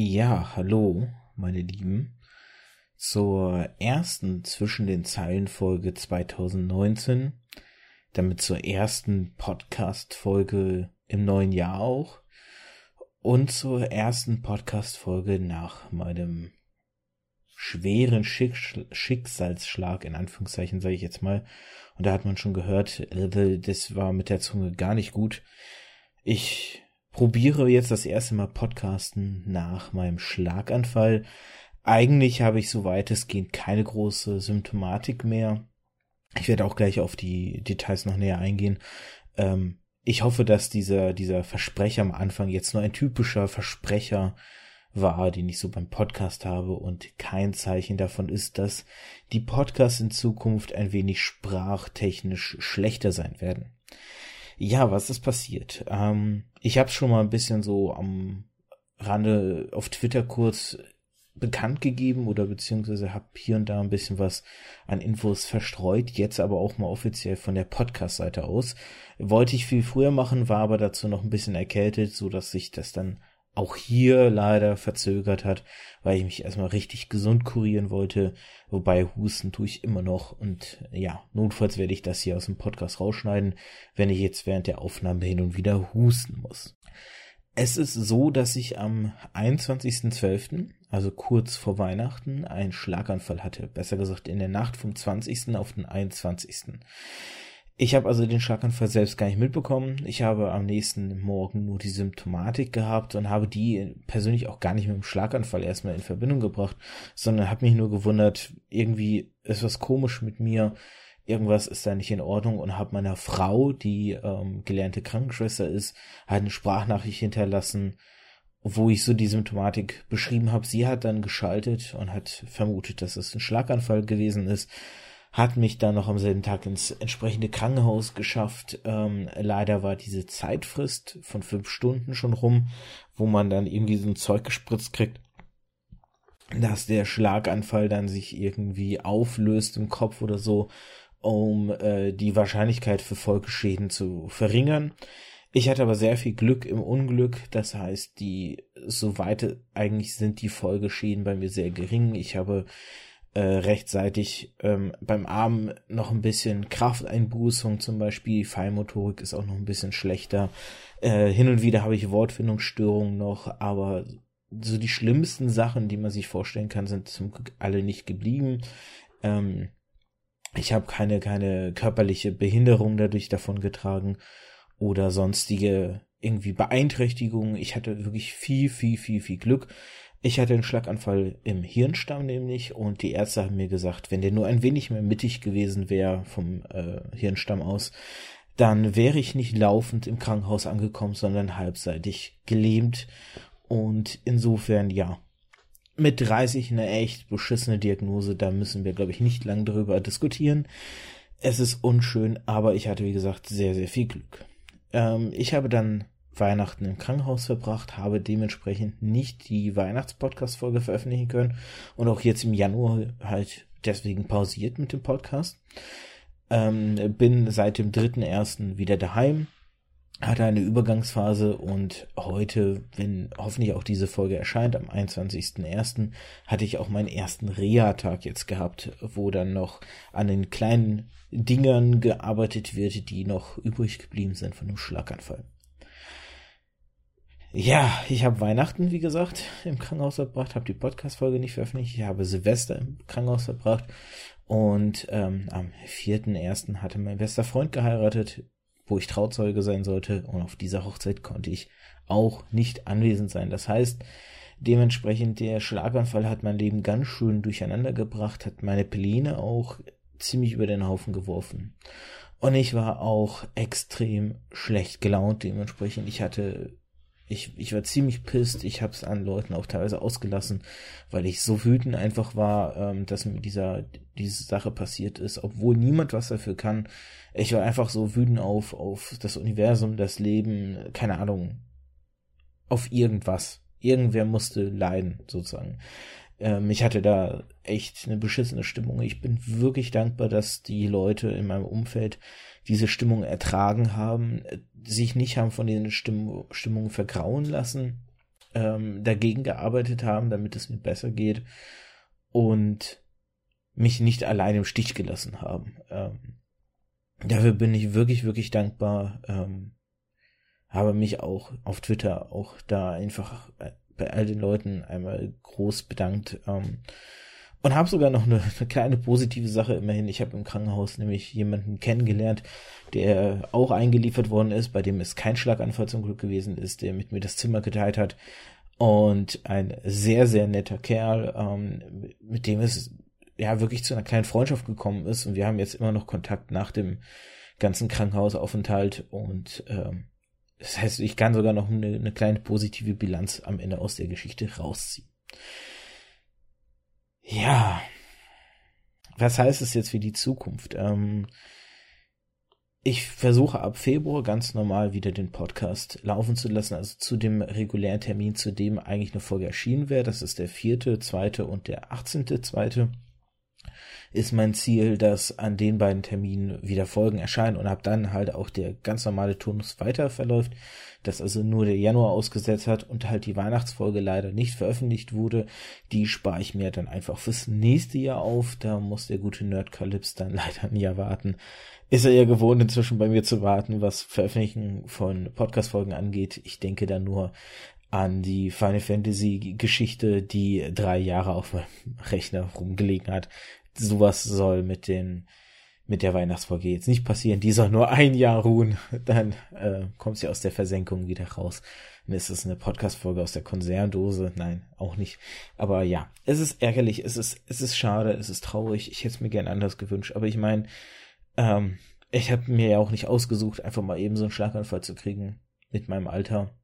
Ja, hallo, meine Lieben, zur ersten zwischen den Zeilen Folge 2019, damit zur ersten Podcast Folge im neuen Jahr auch und zur ersten Podcast Folge nach meinem schweren Schick Schicksalsschlag, in Anführungszeichen sage ich jetzt mal. Und da hat man schon gehört, äh, das war mit der Zunge gar nicht gut. Ich probiere jetzt das erste Mal Podcasten nach meinem Schlaganfall. Eigentlich habe ich so weitestgehend keine große Symptomatik mehr. Ich werde auch gleich auf die Details noch näher eingehen. Ähm, ich hoffe, dass dieser, dieser Versprecher am Anfang jetzt nur ein typischer Versprecher war, den ich so beim Podcast habe und kein Zeichen davon ist, dass die Podcasts in Zukunft ein wenig sprachtechnisch schlechter sein werden. Ja, was ist passiert? Ähm, ich habe schon mal ein bisschen so am Rande auf Twitter kurz bekannt gegeben oder beziehungsweise habe hier und da ein bisschen was an Infos verstreut, jetzt aber auch mal offiziell von der Podcast-Seite aus. Wollte ich viel früher machen, war aber dazu noch ein bisschen erkältet, so dass sich das dann auch hier leider verzögert hat, weil ich mich erstmal richtig gesund kurieren wollte, wobei Husten tue ich immer noch und ja, notfalls werde ich das hier aus dem Podcast rausschneiden, wenn ich jetzt während der Aufnahme hin und wieder husten muss. Es ist so, dass ich am 21.12., also kurz vor Weihnachten, einen Schlaganfall hatte. Besser gesagt in der Nacht vom 20. auf den 21. Ich habe also den Schlaganfall selbst gar nicht mitbekommen. Ich habe am nächsten Morgen nur die Symptomatik gehabt und habe die persönlich auch gar nicht mit dem Schlaganfall erstmal in Verbindung gebracht, sondern habe mich nur gewundert, irgendwie ist was komisch mit mir, irgendwas ist da nicht in Ordnung und habe meiner Frau, die ähm, gelernte Krankenschwester ist, halt eine Sprachnachricht hinterlassen, wo ich so die Symptomatik beschrieben habe. Sie hat dann geschaltet und hat vermutet, dass es ein Schlaganfall gewesen ist hat mich dann noch am selben Tag ins entsprechende Krankenhaus geschafft. Ähm, leider war diese Zeitfrist von fünf Stunden schon rum, wo man dann irgendwie so ein Zeug gespritzt kriegt, dass der Schlaganfall dann sich irgendwie auflöst im Kopf oder so, um äh, die Wahrscheinlichkeit für Folgeschäden zu verringern. Ich hatte aber sehr viel Glück im Unglück, das heißt, die, soweit eigentlich sind die Folgeschäden bei mir sehr gering. Ich habe äh, rechtzeitig ähm, beim Arm noch ein bisschen Krafteinbußung zum Beispiel, Feinmotorik ist auch noch ein bisschen schlechter. Äh, hin und wieder habe ich Wortfindungsstörungen noch, aber so die schlimmsten Sachen, die man sich vorstellen kann, sind zum Glück alle nicht geblieben. Ähm, ich habe keine, keine körperliche Behinderung dadurch davon getragen oder sonstige irgendwie Beeinträchtigungen. Ich hatte wirklich viel, viel, viel, viel Glück. Ich hatte einen Schlaganfall im Hirnstamm nämlich und die Ärzte haben mir gesagt, wenn der nur ein wenig mehr mittig gewesen wäre vom äh, Hirnstamm aus, dann wäre ich nicht laufend im Krankenhaus angekommen, sondern halbseitig gelähmt. Und insofern, ja, mit 30 eine echt beschissene Diagnose, da müssen wir, glaube ich, nicht lang drüber diskutieren. Es ist unschön, aber ich hatte, wie gesagt, sehr, sehr viel Glück. Ähm, ich habe dann Weihnachten im Krankenhaus verbracht, habe dementsprechend nicht die Weihnachtspodcast-Folge veröffentlichen können und auch jetzt im Januar halt deswegen pausiert mit dem Podcast. Ähm, bin seit dem 3.1. wieder daheim, hatte eine Übergangsphase und heute, wenn hoffentlich auch diese Folge erscheint, am 21.01., hatte ich auch meinen ersten Reha-Tag jetzt gehabt, wo dann noch an den kleinen Dingern gearbeitet wird, die noch übrig geblieben sind von dem Schlaganfall. Ja, ich habe Weihnachten, wie gesagt, im Krankenhaus verbracht, habe die Podcast-Folge nicht veröffentlicht. Ich habe Silvester im Krankenhaus verbracht und ähm, am 4.1. hatte mein bester Freund geheiratet, wo ich Trauzeuge sein sollte und auf dieser Hochzeit konnte ich auch nicht anwesend sein. Das heißt, dementsprechend der Schlaganfall hat mein Leben ganz schön durcheinander gebracht, hat meine Pläne auch ziemlich über den Haufen geworfen. Und ich war auch extrem schlecht gelaunt dementsprechend. Ich hatte ich, ich war ziemlich pisst. Ich habe es an Leuten auch teilweise ausgelassen, weil ich so wütend einfach war, ähm, dass mir dieser diese Sache passiert ist, obwohl niemand was dafür kann. Ich war einfach so wütend auf auf das Universum, das Leben, keine Ahnung, auf irgendwas. Irgendwer musste leiden, sozusagen. Ähm, ich hatte da echt eine beschissene Stimmung. Ich bin wirklich dankbar, dass die Leute in meinem Umfeld diese Stimmung ertragen haben, sich nicht haben von den Stimm Stimmungen vergrauen lassen. ähm, dagegen gearbeitet haben, damit es mir besser geht und mich nicht allein im Stich gelassen haben. Ähm, dafür bin ich wirklich, wirklich dankbar. Ähm, habe mich auch auf Twitter auch da einfach bei all den Leuten einmal groß bedankt. Ähm, und habe sogar noch eine, eine, kleine positive Sache immerhin. Ich habe im Krankenhaus nämlich jemanden kennengelernt, der auch eingeliefert worden ist, bei dem es kein Schlaganfall zum Glück gewesen ist, der mit mir das Zimmer geteilt hat. Und ein sehr, sehr netter Kerl, ähm, mit dem es ja wirklich zu einer kleinen Freundschaft gekommen ist. Und wir haben jetzt immer noch Kontakt nach dem ganzen Krankenhausaufenthalt. Und ähm, das heißt, ich kann sogar noch eine, eine kleine positive Bilanz am Ende aus der Geschichte rausziehen. Ja. Was heißt es jetzt für die Zukunft? Ähm, ich versuche ab Februar ganz normal wieder den Podcast laufen zu lassen, also zu dem regulären Termin, zu dem eigentlich eine Folge erschienen wäre. Das ist der vierte, zweite und der achtzehnte, zweite ist mein Ziel, dass an den beiden Terminen wieder Folgen erscheinen und ab dann halt auch der ganz normale Turnus weiter verläuft, dass also nur der Januar ausgesetzt hat und halt die Weihnachtsfolge leider nicht veröffentlicht wurde. Die spare ich mir dann einfach fürs nächste Jahr auf. Da muss der gute Nerdcalypse dann leider ein Jahr warten. Ist er ja gewohnt, inzwischen bei mir zu warten, was Veröffentlichen von Podcast-Folgen angeht. Ich denke da nur an die Final Fantasy Geschichte, die drei Jahre auf meinem Rechner rumgelegen hat sowas soll mit den mit der Weihnachtsfolge jetzt nicht passieren. Die soll nur ein Jahr ruhen, dann äh, kommt sie aus der Versenkung wieder raus. Dann ist es eine Podcast-Folge aus der Konservendose. Nein, auch nicht. Aber ja, es ist ärgerlich, es ist, es ist schade, es ist traurig. Ich hätte es mir gern anders gewünscht. Aber ich meine, ähm, ich habe mir ja auch nicht ausgesucht, einfach mal eben so einen Schlaganfall zu kriegen mit meinem Alter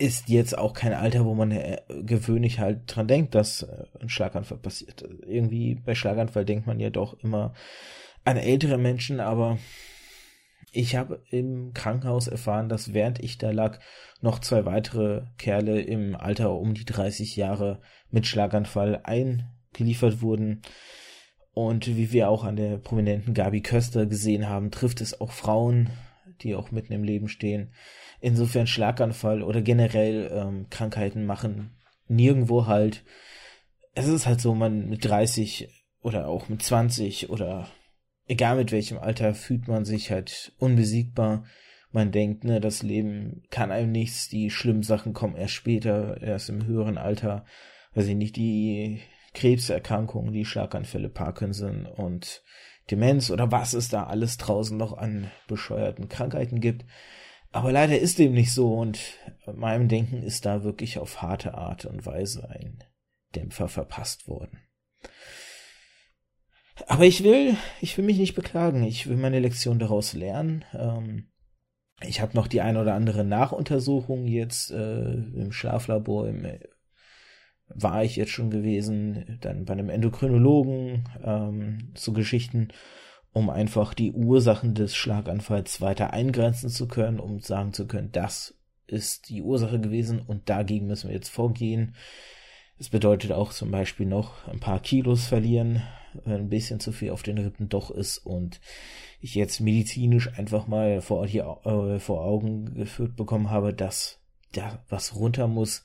ist jetzt auch kein Alter, wo man äh, gewöhnlich halt dran denkt, dass äh, ein Schlaganfall passiert. Irgendwie bei Schlaganfall denkt man ja doch immer an ältere Menschen, aber ich habe im Krankenhaus erfahren, dass während ich da lag, noch zwei weitere Kerle im Alter um die 30 Jahre mit Schlaganfall eingeliefert wurden. Und wie wir auch an der prominenten Gabi Köster gesehen haben, trifft es auch Frauen, die auch mitten im Leben stehen. Insofern Schlaganfall oder generell ähm, Krankheiten machen nirgendwo halt. Es ist halt so, man mit 30 oder auch mit 20 oder egal mit welchem Alter fühlt man sich halt unbesiegbar. Man denkt, ne, das Leben kann einem nichts, die schlimmen Sachen kommen erst später, erst im höheren Alter. Weiß ich nicht, die Krebserkrankungen, die Schlaganfälle, Parkinson und Demenz oder was es da alles draußen noch an bescheuerten Krankheiten gibt. Aber leider ist dem nicht so und meinem Denken ist da wirklich auf harte Art und Weise ein Dämpfer verpasst worden. Aber ich will, ich will mich nicht beklagen. Ich will meine Lektion daraus lernen. Ähm, ich habe noch die ein oder andere Nachuntersuchung jetzt äh, im Schlaflabor, im, war ich jetzt schon gewesen, dann bei einem Endokrinologen, ähm, so Geschichten um einfach die Ursachen des Schlaganfalls weiter eingrenzen zu können, um sagen zu können, das ist die Ursache gewesen und dagegen müssen wir jetzt vorgehen. Es bedeutet auch zum Beispiel noch ein paar Kilos verlieren, wenn ein bisschen zu viel auf den Rippen doch ist und ich jetzt medizinisch einfach mal vor, hier, äh, vor Augen geführt bekommen habe, dass da was runter muss,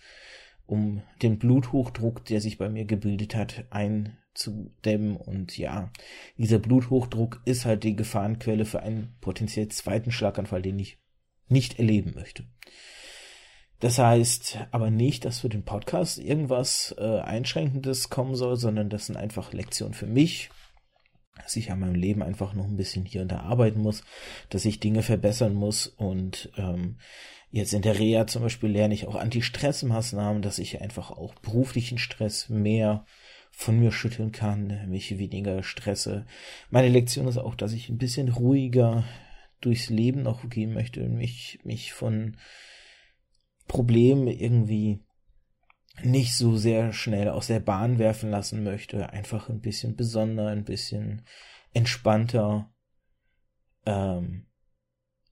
um den Bluthochdruck, der sich bei mir gebildet hat, ein zu dämmen. Und ja, dieser Bluthochdruck ist halt die Gefahrenquelle für einen potenziell zweiten Schlaganfall, den ich nicht erleben möchte. Das heißt aber nicht, dass für den Podcast irgendwas äh, Einschränkendes kommen soll, sondern das sind einfach Lektionen für mich, dass ich an meinem Leben einfach noch ein bisschen hier und da arbeiten muss, dass ich Dinge verbessern muss und ähm, jetzt in der Reha zum Beispiel lerne ich auch Anti-Stress-Maßnahmen, dass ich einfach auch beruflichen Stress mehr von mir schütteln kann, mich weniger stresse. Meine Lektion ist auch, dass ich ein bisschen ruhiger durchs Leben noch gehen möchte und mich, mich von Problemen irgendwie nicht so sehr schnell aus der Bahn werfen lassen möchte. Einfach ein bisschen besonder, ein bisschen entspannter. Ähm,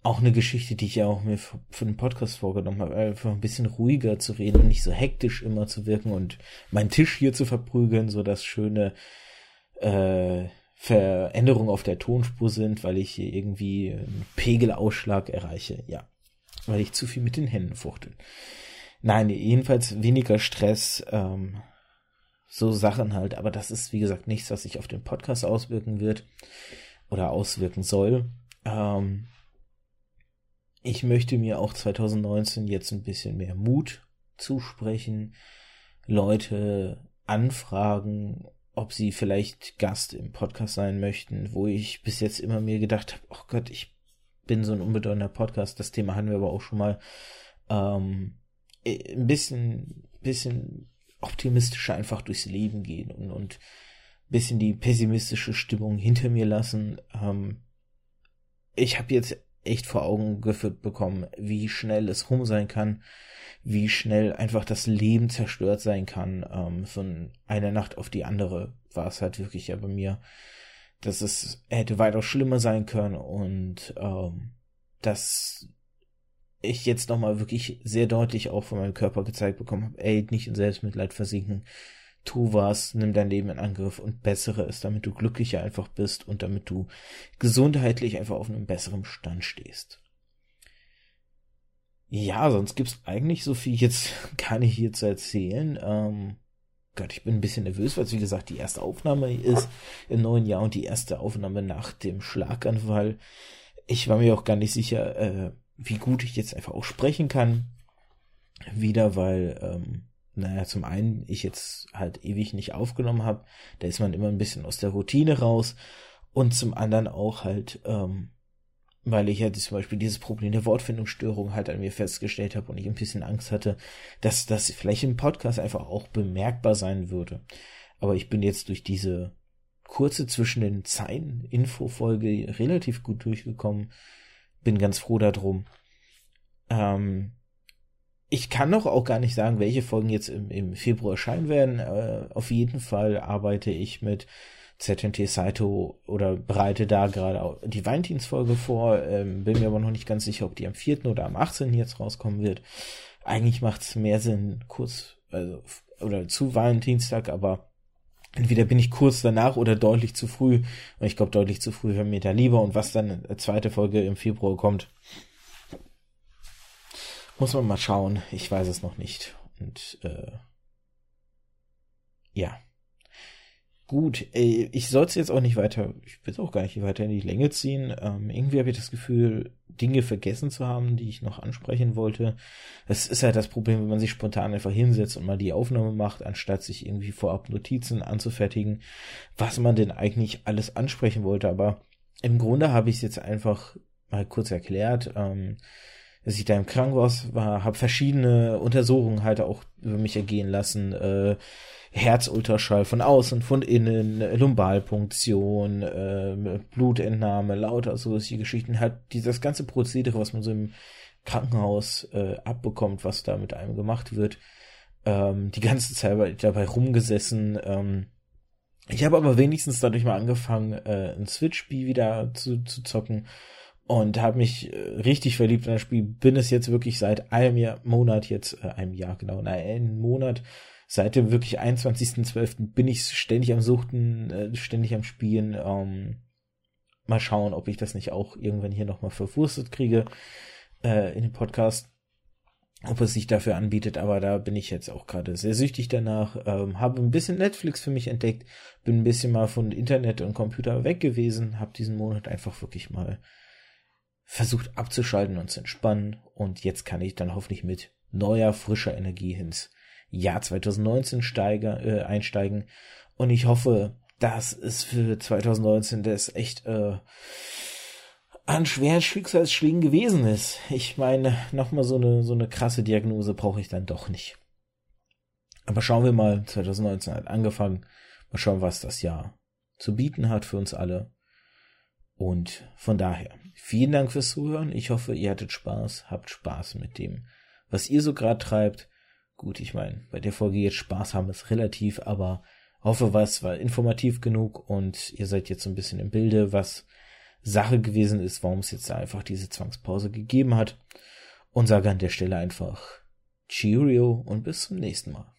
auch eine Geschichte, die ich ja auch mir für den Podcast vorgenommen habe, einfach ein bisschen ruhiger zu reden und nicht so hektisch immer zu wirken und meinen Tisch hier zu verprügeln, so dass schöne äh, Veränderungen auf der Tonspur sind, weil ich hier irgendwie einen Pegelausschlag erreiche. Ja, weil ich zu viel mit den Händen fuchtel. Nein, jedenfalls weniger Stress, ähm, so Sachen halt. Aber das ist, wie gesagt, nichts, was sich auf den Podcast auswirken wird oder auswirken soll. Ähm, ich möchte mir auch 2019 jetzt ein bisschen mehr Mut zusprechen, Leute anfragen, ob sie vielleicht Gast im Podcast sein möchten, wo ich bis jetzt immer mir gedacht habe, oh Gott, ich bin so ein unbedeutender Podcast. Das Thema hatten wir aber auch schon mal. Ähm, ein bisschen, bisschen optimistischer einfach durchs Leben gehen und, und bisschen die pessimistische Stimmung hinter mir lassen. Ähm, ich habe jetzt echt vor Augen geführt bekommen, wie schnell es rum sein kann, wie schnell einfach das Leben zerstört sein kann. Ähm, von einer Nacht auf die andere war es halt wirklich ja bei mir, dass es hätte weitaus schlimmer sein können und ähm, dass ich jetzt nochmal wirklich sehr deutlich auch von meinem Körper gezeigt bekommen habe, ey, nicht in Selbstmitleid versinken, tu was, nimm dein Leben in Angriff und bessere es, damit du glücklicher einfach bist und damit du gesundheitlich einfach auf einem besseren Stand stehst. Ja, sonst gibt's eigentlich so viel jetzt gar nicht hier zu erzählen. Ähm, Gott, ich bin ein bisschen nervös, weil es wie gesagt die erste Aufnahme ist im neuen Jahr und die erste Aufnahme nach dem Schlaganfall. Ich war mir auch gar nicht sicher, äh, wie gut ich jetzt einfach auch sprechen kann. Wieder, weil, ähm, naja, zum einen ich jetzt halt ewig nicht aufgenommen habe, da ist man immer ein bisschen aus der Routine raus. Und zum anderen auch halt, ähm, weil ich ja zum Beispiel dieses Problem der Wortfindungsstörung halt an mir festgestellt habe und ich ein bisschen Angst hatte, dass das vielleicht im Podcast einfach auch bemerkbar sein würde. Aber ich bin jetzt durch diese kurze zwischen den Zeilen Infofolge relativ gut durchgekommen bin ganz froh darum. Ähm, ich kann noch auch gar nicht sagen, welche Folgen jetzt im, im Februar erscheinen werden. Äh, auf jeden Fall arbeite ich mit ZNT Saito oder bereite da gerade die Valentinsfolge vor. Ähm, bin mir aber noch nicht ganz sicher, ob die am 4. oder am 18. jetzt rauskommen wird. Eigentlich macht es mehr Sinn, kurz, also, oder zu Valentinstag, aber entweder bin ich kurz danach oder deutlich zu früh. Und ich glaube, deutlich zu früh wäre mir da lieber. Und was dann eine zweite Folge im Februar kommt, muss man mal schauen. Ich weiß es noch nicht. Und äh, ja. Gut, ich soll es jetzt auch nicht weiter, ich will es auch gar nicht weiter in die Länge ziehen. Ähm, irgendwie habe ich das Gefühl, Dinge vergessen zu haben, die ich noch ansprechen wollte. Es ist halt das Problem, wenn man sich spontan einfach hinsetzt und mal die Aufnahme macht, anstatt sich irgendwie vorab Notizen anzufertigen, was man denn eigentlich alles ansprechen wollte. Aber im Grunde habe ich es jetzt einfach mal kurz erklärt. Ähm, dass ich da im Krankenhaus war, habe verschiedene Untersuchungen halt auch über mich ergehen lassen. Äh, Herzultraschall von außen, von innen, Lumbalpunktion, äh, Blutentnahme, lauter solche Geschichten. Halt dieses ganze Prozedere, was man so im Krankenhaus äh, abbekommt, was da mit einem gemacht wird. Ähm, die ganze Zeit dabei rumgesessen. Ähm, ich habe aber wenigstens dadurch mal angefangen, äh, ein Switch-Spiel wieder zu, zu zocken und habe mich äh, richtig verliebt in das Spiel. Bin es jetzt wirklich seit einem Jahr, Monat jetzt, äh, einem Jahr genau, nein, einem Monat seit dem wirklich 21.12. bin ich ständig am Suchten, äh, ständig am Spielen. Ähm, mal schauen, ob ich das nicht auch irgendwann hier nochmal verwurstet kriege äh, in dem Podcast. Ob es sich dafür anbietet, aber da bin ich jetzt auch gerade sehr süchtig danach. Ähm, habe ein bisschen Netflix für mich entdeckt, bin ein bisschen mal von Internet und Computer weg gewesen, habe diesen Monat einfach wirklich mal versucht abzuschalten und zu entspannen und jetzt kann ich dann hoffentlich mit neuer, frischer Energie ins Jahr 2019 steiger, äh, einsteigen. Und ich hoffe, dass es für 2019 das echt äh, an schweren Schicksalsschlägen gewesen ist. Ich meine, nochmal so eine, so eine krasse Diagnose brauche ich dann doch nicht. Aber schauen wir mal, 2019 hat angefangen. Mal schauen, was das Jahr zu bieten hat für uns alle. Und von daher, vielen Dank fürs Zuhören. Ich hoffe, ihr hattet Spaß, habt Spaß mit dem, was ihr so gerade treibt. Gut, ich meine, bei der Folge jetzt Spaß haben ist relativ, aber hoffe, was war informativ genug und ihr seid jetzt so ein bisschen im Bilde, was Sache gewesen ist, warum es jetzt da einfach diese Zwangspause gegeben hat. Und sage an der Stelle einfach Cheerio und bis zum nächsten Mal.